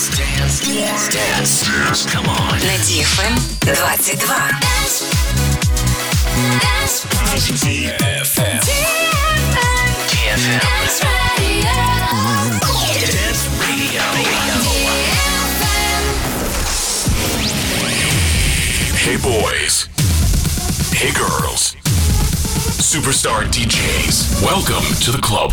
Dance, dance, dance, dance, dance. Come on. На DFM 22. DFM. DFM. Dance Radio. Hey boys. Hey girls. Superstar DJs. Welcome to the club.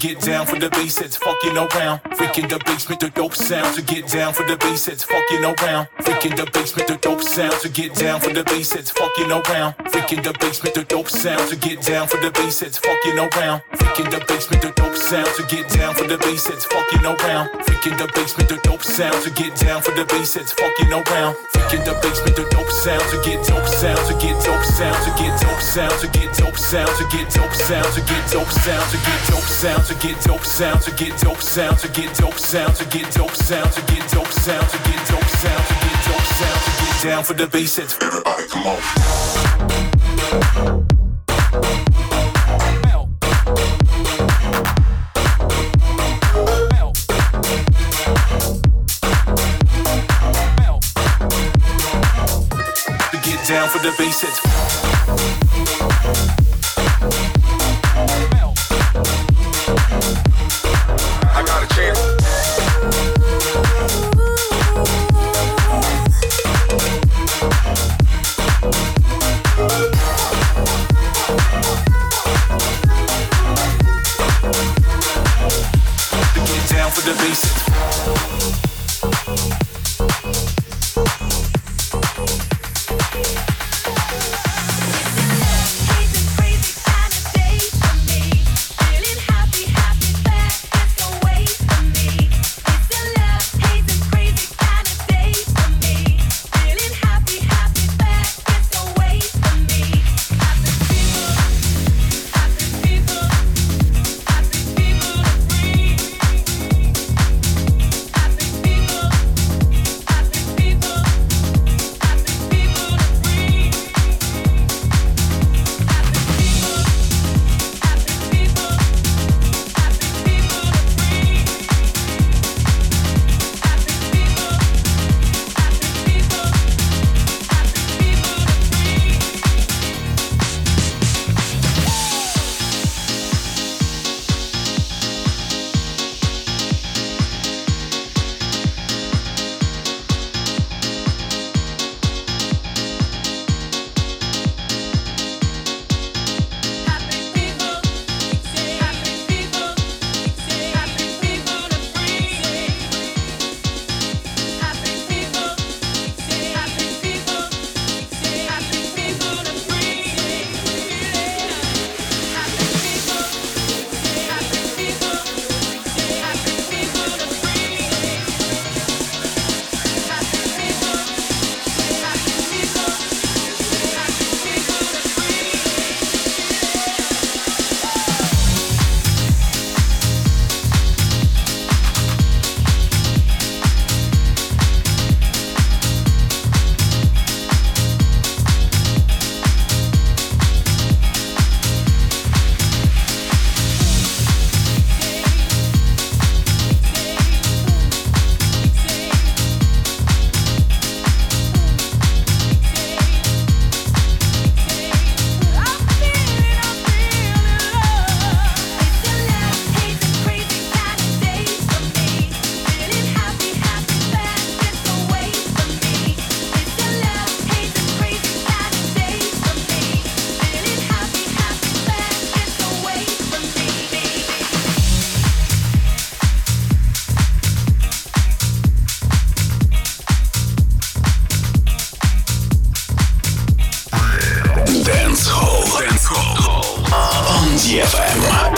get down for the that's fucking around. Freaking the basement, the dope sound to get down for the bass that's fucking around. Freaking the basement, the dope sound to get down for the bass that's fucking around. Freaking the basement, the dope sound to get down for the bass that's fucking around. Freaking the basement, the dope sound to get down for the bass that's fucking around. Freaking the basement, the dope sound to get down for the bass that's fucking around. Freaking the basement, the dope sound to get dope sound to get dope sound to get dope sound to get dope sound to get dope sound to get dope sound to get dope sound to get dope sound to get dope sound to get dope sound to get dope sound to get dope sound to get dope sound to get dope sound to get down for the bass that's everybody come on. Down for the bass FM.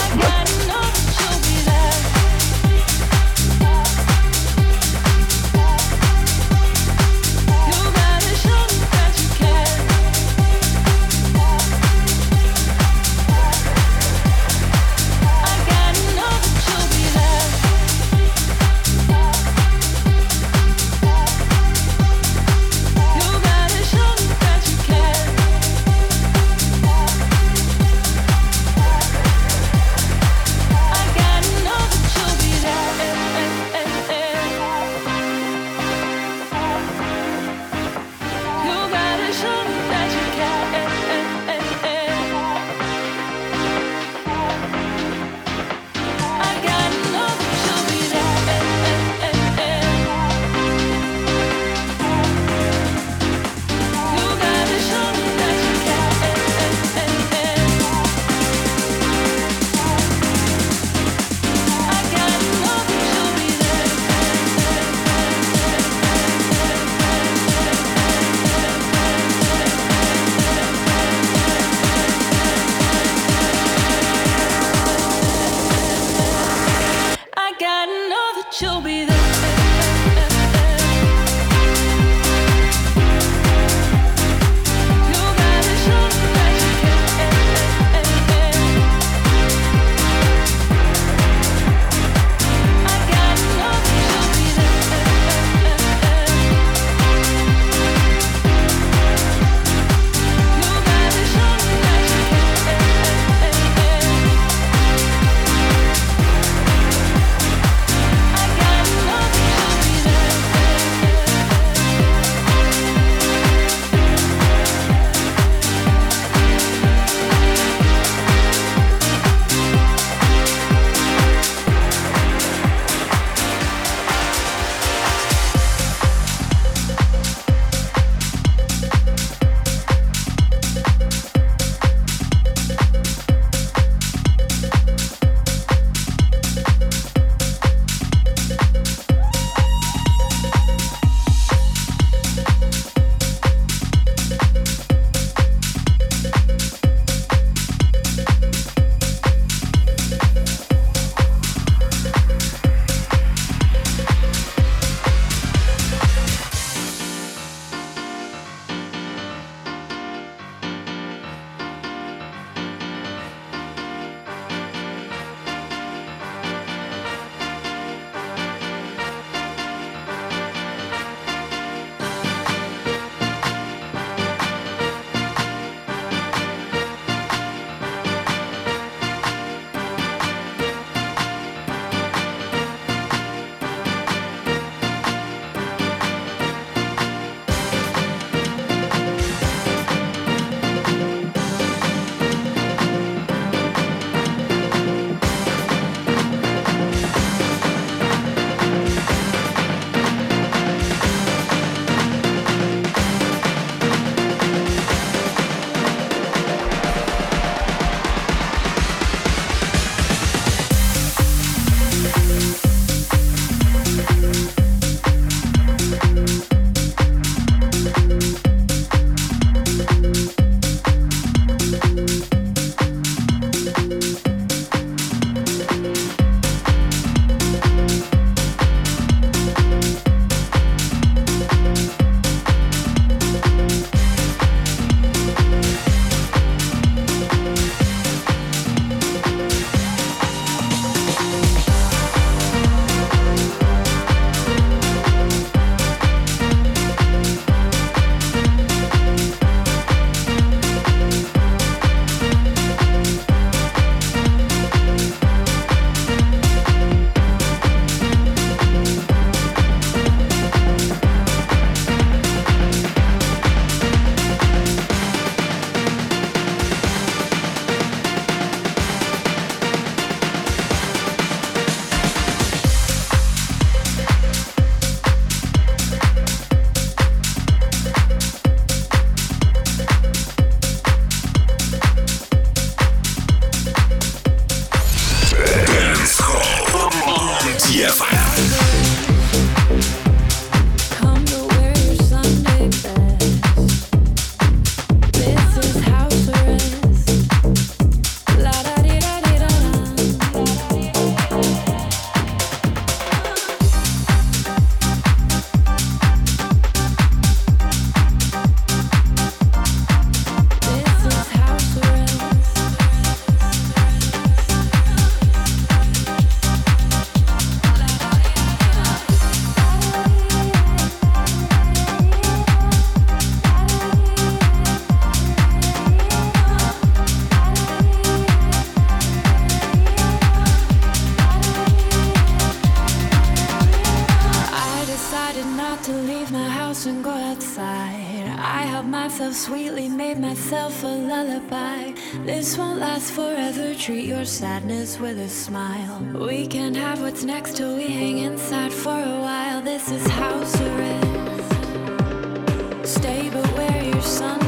Myself sweetly, made myself a lullaby. This won't last forever. Treat your sadness with a smile. We can have what's next till we hang inside for a while. This is house arrest. Stay, but wear your Sunday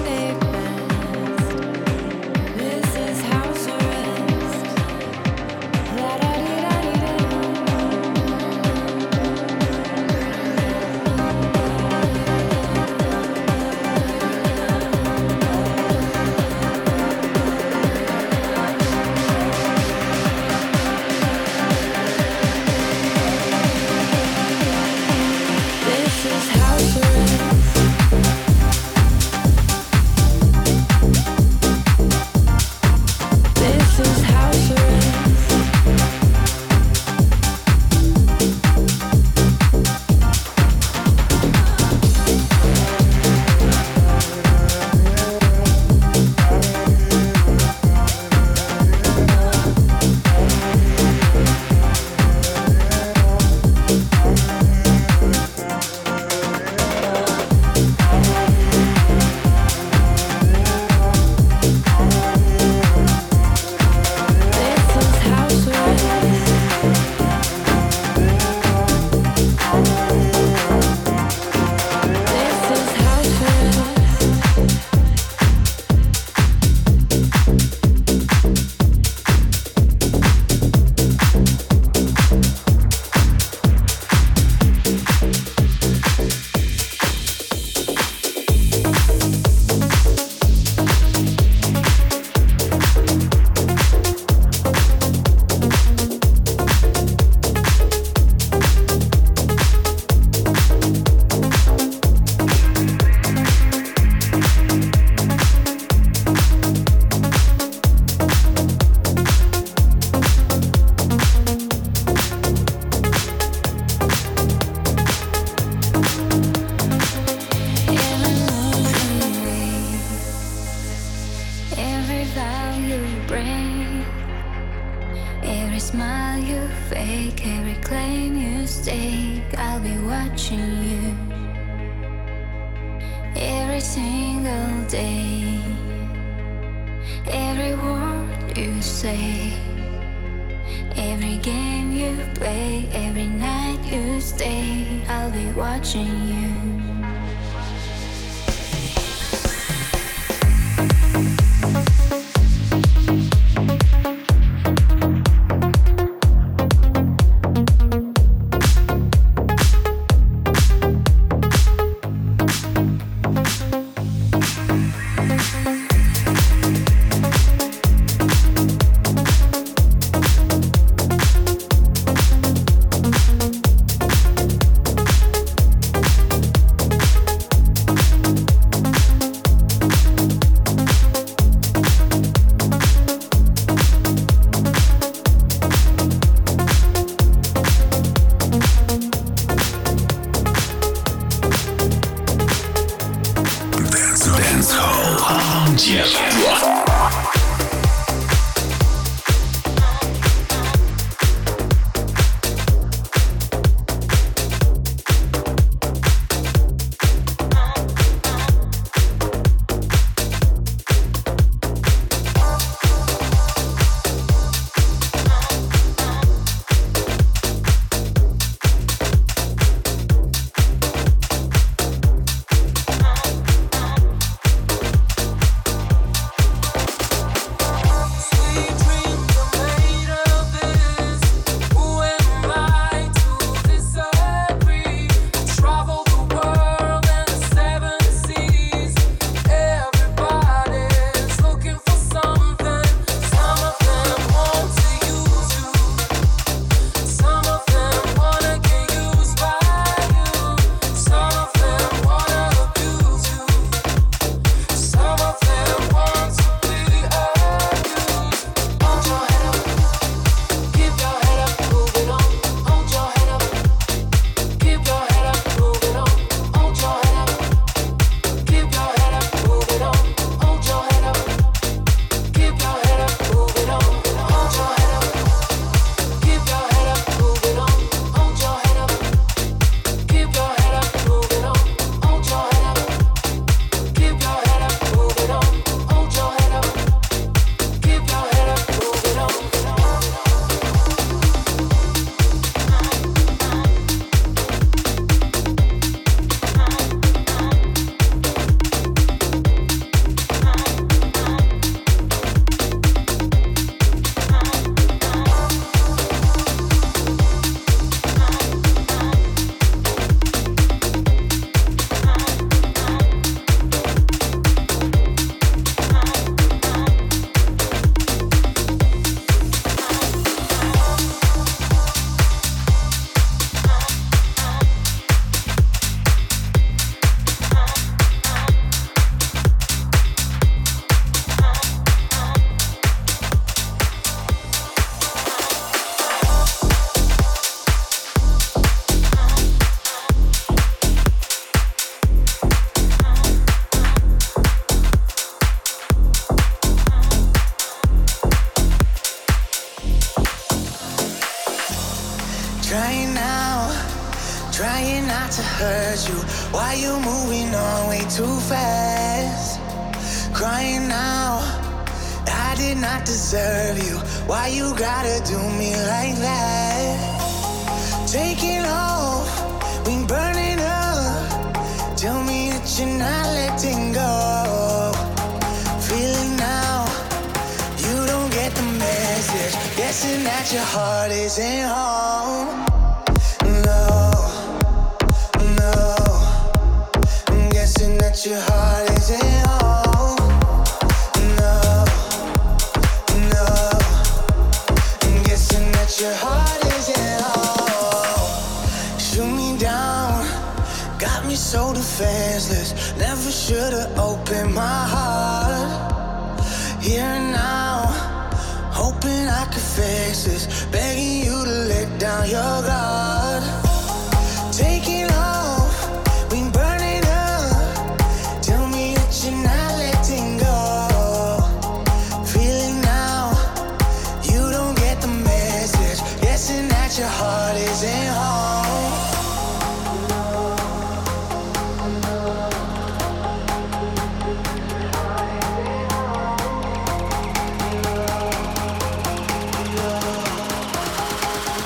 that your heart isn't home.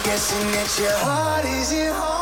Guessing that your heart isn't home.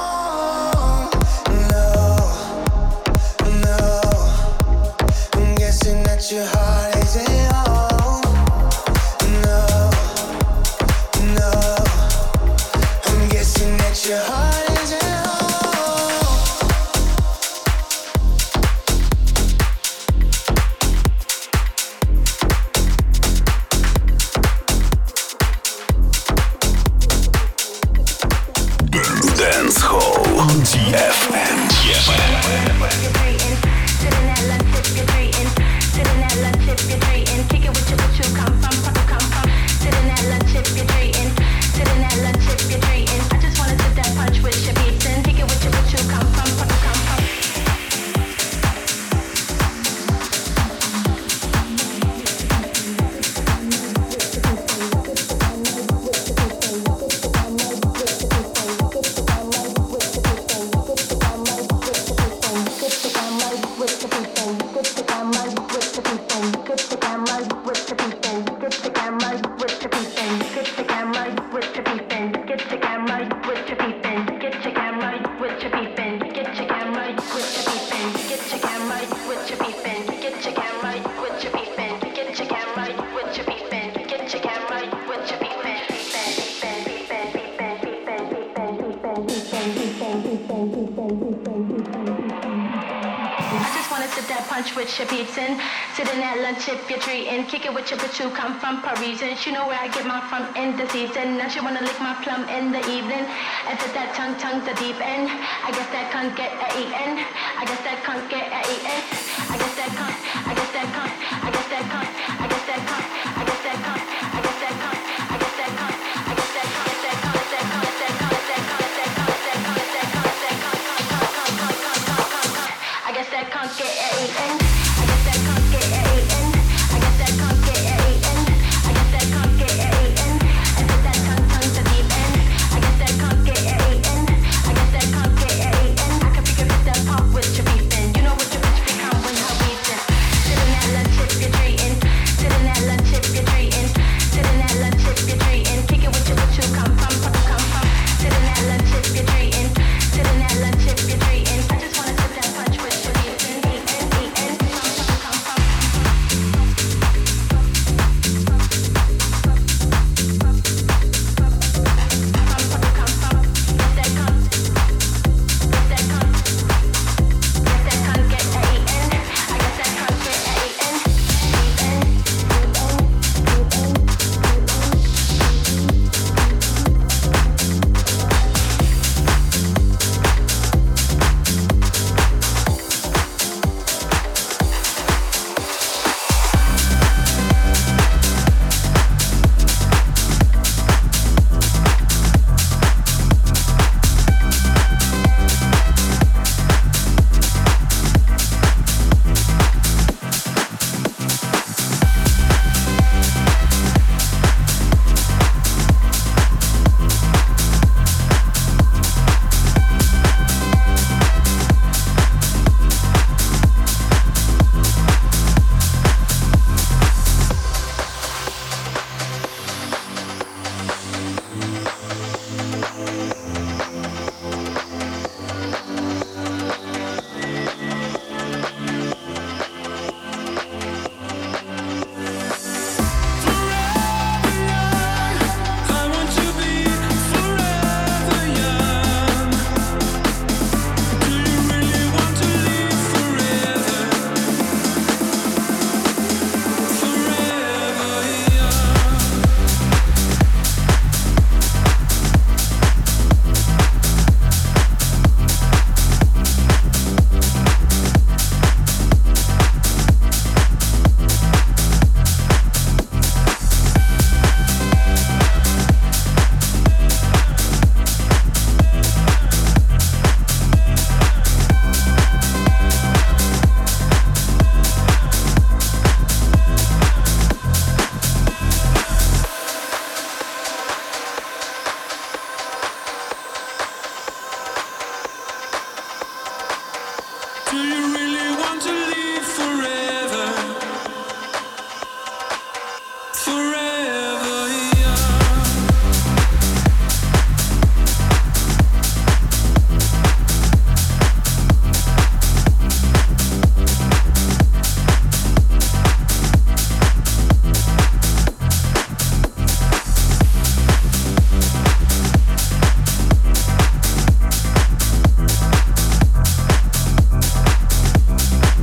Sit there, punch with your beats in. Sitting at lunch if you're treating. Kick it with your bitch who come from Parisian. She know where I get my from in the season. Now she wanna lick my plum in the evening. And fit that tongue, tongue the deep end. I guess that can't get a eaten. I guess that can't get a eaten. I guess that can't. I guess that can't. I guess that can't. I guess that can't. Yeah. hey.